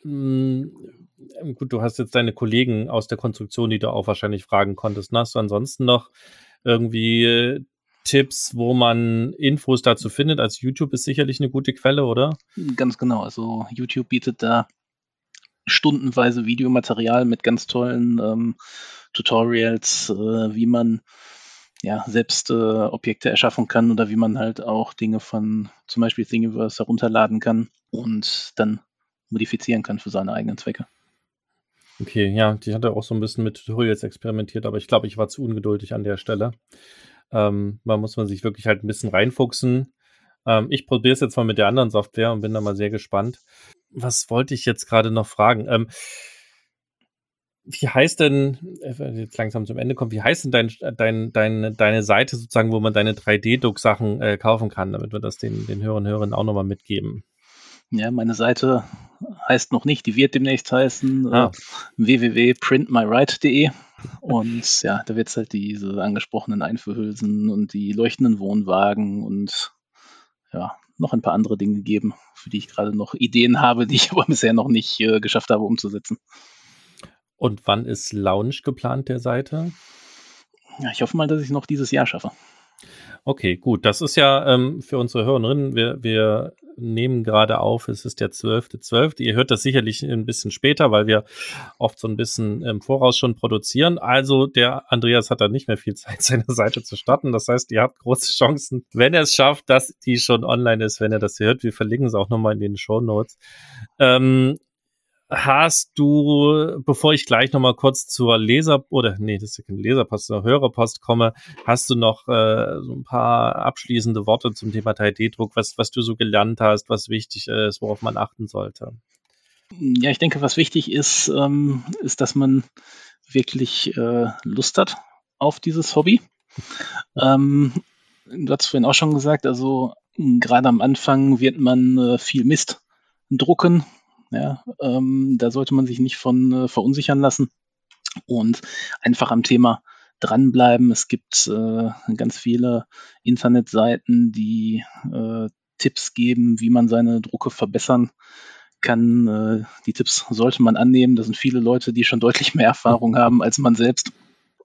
mh, hm, gut, du hast jetzt deine Kollegen aus der Konstruktion, die du auch wahrscheinlich fragen konntest. Ne? Hast du ansonsten noch irgendwie Tipps, wo man Infos dazu findet? Also YouTube ist sicherlich eine gute Quelle, oder? Ganz genau. Also YouTube bietet da stundenweise Videomaterial mit ganz tollen ähm, Tutorials, äh, wie man ja, selbst äh, Objekte erschaffen kann oder wie man halt auch Dinge von zum Beispiel Thingiverse herunterladen kann und dann modifizieren kann für seine eigenen Zwecke. Okay, ja, die hatte auch so ein bisschen mit Tutorials experimentiert, aber ich glaube, ich war zu ungeduldig an der Stelle. Ähm, da muss man sich wirklich halt ein bisschen reinfuchsen. Ähm, ich probiere es jetzt mal mit der anderen Software und bin da mal sehr gespannt was wollte ich jetzt gerade noch fragen? Ähm, wie heißt denn, äh, jetzt langsam zum Ende kommt, wie heißt denn dein, dein, dein, deine Seite sozusagen, wo man deine 3D-Druck-Sachen äh, kaufen kann, damit wir das den, den Hörern und Hörern auch nochmal mitgeben? Ja, meine Seite heißt noch nicht, die wird demnächst heißen ah. äh, www.printmywrite.de und ja, da wird es halt diese angesprochenen Einführhülsen und die leuchtenden Wohnwagen und ja, noch ein paar andere Dinge geben, für die ich gerade noch Ideen habe, die ich aber bisher noch nicht äh, geschafft habe umzusetzen. Und wann ist Launch geplant der Seite? Ja, ich hoffe mal, dass ich es noch dieses Jahr schaffe. Okay, gut. Das ist ja ähm, für unsere Hörerinnen, wir, wir nehmen gerade auf, es ist der 12.12. .12. Ihr hört das sicherlich ein bisschen später, weil wir oft so ein bisschen im Voraus schon produzieren. Also der Andreas hat da nicht mehr viel Zeit, seine Seite zu starten. Das heißt, ihr habt große Chancen, wenn er es schafft, dass die schon online ist, wenn er das hört. Wir verlinken es auch nochmal in den Show Notes. Ähm, hast du, bevor ich gleich nochmal kurz zur Leser- oder nee, das ist ja keine Leserpost, sondern Hörerpost komme, hast du noch äh, so ein paar abschließende Worte zum Thema 3D-Druck, was, was du so gelernt hast, was wichtig ist, worauf man achten sollte? Ja, ich denke, was wichtig ist, ähm, ist, dass man wirklich äh, Lust hat auf dieses Hobby. ähm, du hast vorhin auch schon gesagt, also gerade am Anfang wird man äh, viel Mist drucken, ja, ähm, da sollte man sich nicht von äh, verunsichern lassen und einfach am Thema dranbleiben. Es gibt äh, ganz viele Internetseiten, die äh, Tipps geben, wie man seine Drucke verbessern kann. Äh, die Tipps sollte man annehmen. Da sind viele Leute, die schon deutlich mehr Erfahrung haben als man selbst.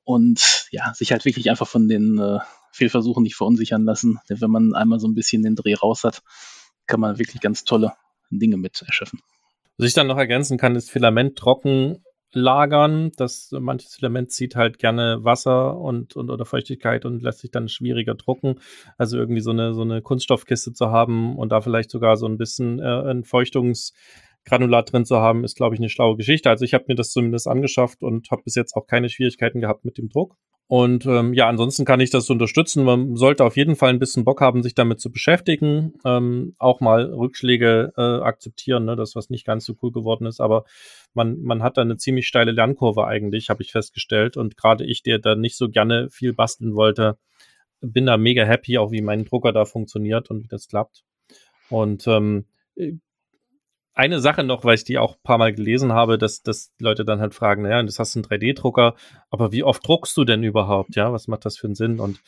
Und ja, sich halt wirklich einfach von den äh, Fehlversuchen nicht verunsichern lassen. Denn wenn man einmal so ein bisschen den Dreh raus hat, kann man wirklich ganz tolle Dinge mit erschaffen. Was ich dann noch ergänzen kann, ist Filament trocken lagern. Das manches Element zieht halt gerne Wasser und, und oder Feuchtigkeit und lässt sich dann schwieriger drucken. Also irgendwie so eine so eine Kunststoffkiste zu haben und da vielleicht sogar so ein bisschen äh, Entfeuchtungsgranulat drin zu haben, ist glaube ich eine schlaue Geschichte. Also ich habe mir das zumindest angeschafft und habe bis jetzt auch keine Schwierigkeiten gehabt mit dem Druck. Und ähm, ja, ansonsten kann ich das unterstützen. Man sollte auf jeden Fall ein bisschen Bock haben, sich damit zu beschäftigen. Ähm, auch mal Rückschläge äh, akzeptieren, ne, das, was nicht ganz so cool geworden ist. Aber man, man hat da eine ziemlich steile Lernkurve eigentlich, habe ich festgestellt. Und gerade ich, der da nicht so gerne viel basteln wollte, bin da mega happy, auch wie mein Drucker da funktioniert und wie das klappt. Und ähm, eine Sache noch, weil ich die auch ein paar Mal gelesen habe, dass, dass Leute dann halt fragen, naja, das hast du einen 3D-Drucker, aber wie oft druckst du denn überhaupt? Ja, was macht das für einen Sinn? Und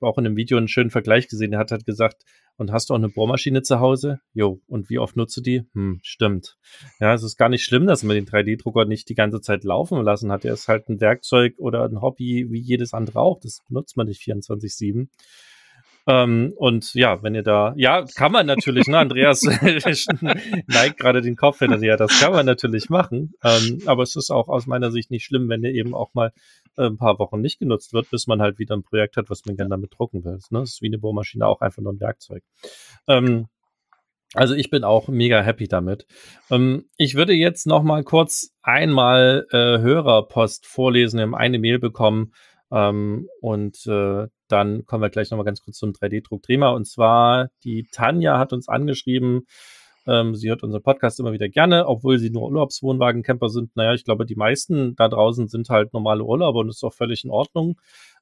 auch in einem Video einen schönen Vergleich gesehen, der hat halt gesagt, und hast du auch eine Bohrmaschine zu Hause? Jo, und wie oft nutzt du die? Hm, stimmt. Ja, es ist gar nicht schlimm, dass man den 3D-Drucker nicht die ganze Zeit laufen lassen hat. Er ist halt ein Werkzeug oder ein Hobby wie jedes andere auch. Das benutzt man nicht 24-7. Ähm, und ja, wenn ihr da, ja, kann man natürlich, ne, Andreas neigt gerade den Kopf hin, ja, das kann man natürlich machen. Ähm, aber es ist auch aus meiner Sicht nicht schlimm, wenn ihr eben auch mal äh, ein paar Wochen nicht genutzt wird, bis man halt wieder ein Projekt hat, was man gerne damit drucken will. Ne? Das ist wie eine Bohrmaschine auch einfach nur ein Werkzeug. Ähm, also ich bin auch mega happy damit. Ähm, ich würde jetzt noch mal kurz einmal äh, Hörerpost vorlesen. Wir haben eine Mail bekommen ähm, und äh, dann kommen wir gleich nochmal ganz kurz zum 3D-Druck-Thema. Und zwar, die Tanja hat uns angeschrieben, ähm, sie hört unseren Podcast immer wieder gerne, obwohl sie nur Urlaubswohnwagen-Camper sind. Naja, ich glaube, die meisten da draußen sind halt normale Urlauber und ist auch völlig in Ordnung.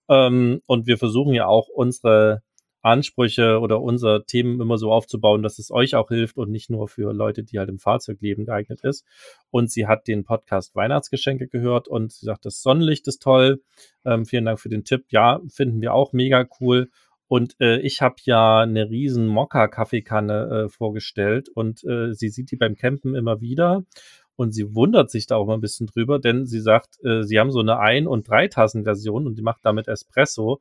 Ähm, und wir versuchen ja auch unsere Ansprüche oder unser Themen immer so aufzubauen, dass es euch auch hilft und nicht nur für Leute, die halt im Fahrzeugleben geeignet ist. Und sie hat den Podcast Weihnachtsgeschenke gehört und sie sagt, das Sonnenlicht ist toll. Ähm, vielen Dank für den Tipp. Ja, finden wir auch mega cool. Und äh, ich habe ja eine riesen Mokka-Kaffeekanne äh, vorgestellt und äh, sie sieht die beim Campen immer wieder. Und sie wundert sich da auch mal ein bisschen drüber, denn sie sagt, äh, sie haben so eine Ein- und Dreitassen-Version und die macht damit Espresso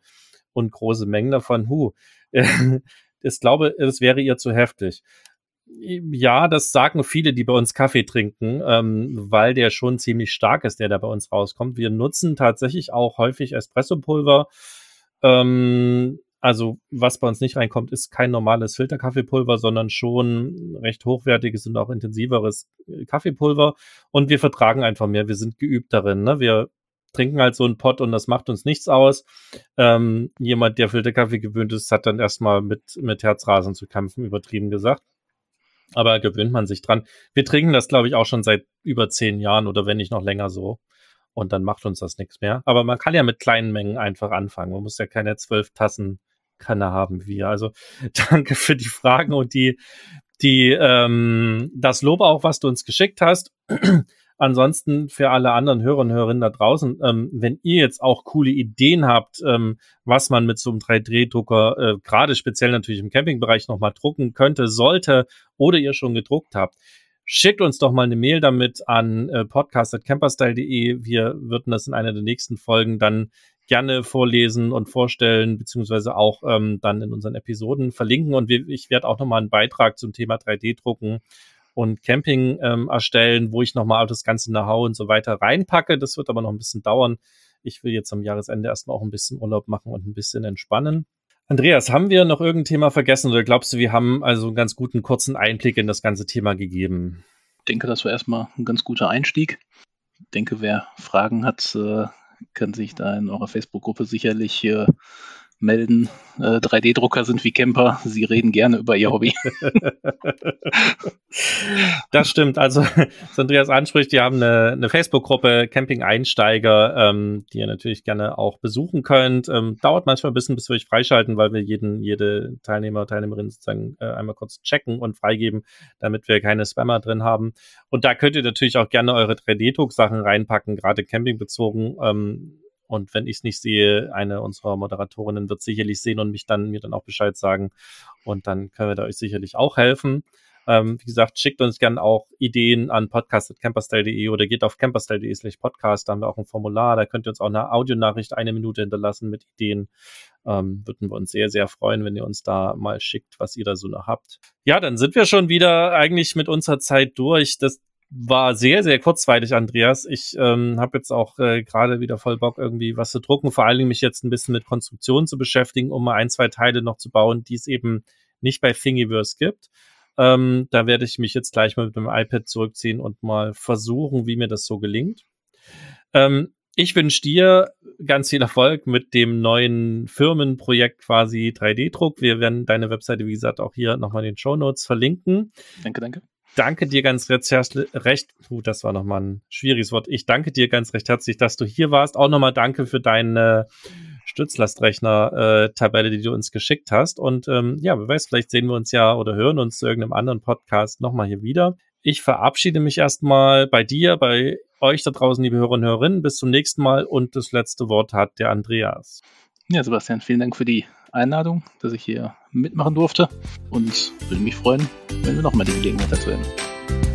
und große Mengen davon. Hu, ich glaube, es wäre ihr zu heftig. Ja, das sagen viele, die bei uns Kaffee trinken, ähm, weil der schon ziemlich stark ist, der da bei uns rauskommt. Wir nutzen tatsächlich auch häufig Espressopulver. Ähm, also was bei uns nicht reinkommt, ist kein normales Filterkaffeepulver, sondern schon recht hochwertiges und auch intensiveres Kaffeepulver. Und wir vertragen einfach mehr. Wir sind geübt darin. Ne? Wir trinken halt so einen Pott und das macht uns nichts aus. Ähm, jemand, der Filterkaffee gewöhnt ist, hat dann erstmal mit, mit Herzrasen zu kämpfen, übertrieben gesagt. Aber gewöhnt man sich dran. Wir trinken das, glaube ich, auch schon seit über zehn Jahren oder wenn nicht noch länger so. Und dann macht uns das nichts mehr. Aber man kann ja mit kleinen Mengen einfach anfangen. Man muss ja keine zwölf Tassen Kanne haben wie wir. Also danke für die Fragen und die, die, ähm, das Lob auch, was du uns geschickt hast. Ansonsten für alle anderen Hörer und Hörerinnen da draußen, ähm, wenn ihr jetzt auch coole Ideen habt, ähm, was man mit so einem 3D-Drucker äh, gerade speziell natürlich im Campingbereich nochmal drucken könnte, sollte oder ihr schon gedruckt habt, schickt uns doch mal eine Mail damit an äh, podcast.camperstyle.de. Wir würden das in einer der nächsten Folgen dann gerne vorlesen und vorstellen, beziehungsweise auch ähm, dann in unseren Episoden verlinken. Und wir, ich werde auch nochmal einen Beitrag zum Thema 3D-Drucken und Camping ähm, erstellen, wo ich nochmal das ganze Know-how und so weiter reinpacke. Das wird aber noch ein bisschen dauern. Ich will jetzt am Jahresende erstmal auch ein bisschen Urlaub machen und ein bisschen entspannen. Andreas, haben wir noch irgendein Thema vergessen oder glaubst du, wir haben also einen ganz guten kurzen Einblick in das ganze Thema gegeben? Ich denke, das war erstmal ein ganz guter Einstieg. Ich denke, wer Fragen hat, äh, kann sich da in eurer Facebook-Gruppe sicherlich äh, melden. Äh, 3D-Drucker sind wie Camper. Sie reden gerne über ihr Hobby. das stimmt. Also, was Andreas anspricht, die haben eine, eine Facebook-Gruppe Camping-Einsteiger, ähm, die ihr natürlich gerne auch besuchen könnt. Ähm, dauert manchmal ein bisschen, bis wir euch freischalten, weil wir jeden, jede Teilnehmer, Teilnehmerin sozusagen äh, einmal kurz checken und freigeben, damit wir keine Spammer drin haben. Und da könnt ihr natürlich auch gerne eure 3D-Druck-Sachen reinpacken, gerade campingbezogen. Ähm, und wenn ich es nicht sehe, eine unserer Moderatorinnen wird sicherlich sehen und mich dann mir dann auch Bescheid sagen. Und dann können wir da euch sicherlich auch helfen. Ähm, wie gesagt, schickt uns gerne auch Ideen an podcast.camperstyle.de oder geht auf camperstyle.de slash podcast. Da haben wir auch ein Formular. Da könnt ihr uns auch eine Audionachricht eine Minute hinterlassen mit Ideen. Ähm, würden wir uns sehr, sehr freuen, wenn ihr uns da mal schickt, was ihr da so noch habt. Ja, dann sind wir schon wieder eigentlich mit unserer Zeit durch. Das war sehr, sehr kurzweilig, Andreas. Ich ähm, habe jetzt auch äh, gerade wieder voll Bock, irgendwie was zu drucken, vor allen Dingen mich jetzt ein bisschen mit Konstruktion zu beschäftigen, um mal ein, zwei Teile noch zu bauen, die es eben nicht bei Thingiverse gibt. Ähm, da werde ich mich jetzt gleich mal mit dem iPad zurückziehen und mal versuchen, wie mir das so gelingt. Ähm, ich wünsche dir ganz viel Erfolg mit dem neuen Firmenprojekt quasi 3D-Druck. Wir werden deine Webseite, wie gesagt, auch hier nochmal in den Show Notes verlinken. Danke, danke. Danke dir ganz recht, uh, das war nochmal ein schwieriges Wort. Ich danke dir ganz recht herzlich, dass du hier warst. Auch nochmal danke für deine Stützlastrechner-Tabelle, die du uns geschickt hast. Und ähm, ja, wer weiß, vielleicht sehen wir uns ja oder hören uns zu irgendeinem anderen Podcast nochmal hier wieder. Ich verabschiede mich erstmal bei dir, bei euch da draußen, liebe Hörer und Hörerinnen. Bis zum nächsten Mal und das letzte Wort hat der Andreas. Ja, Sebastian, vielen Dank für die Einladung, dass ich hier mitmachen durfte und würde mich freuen, wenn wir nochmal die Gelegenheit dazu hätten.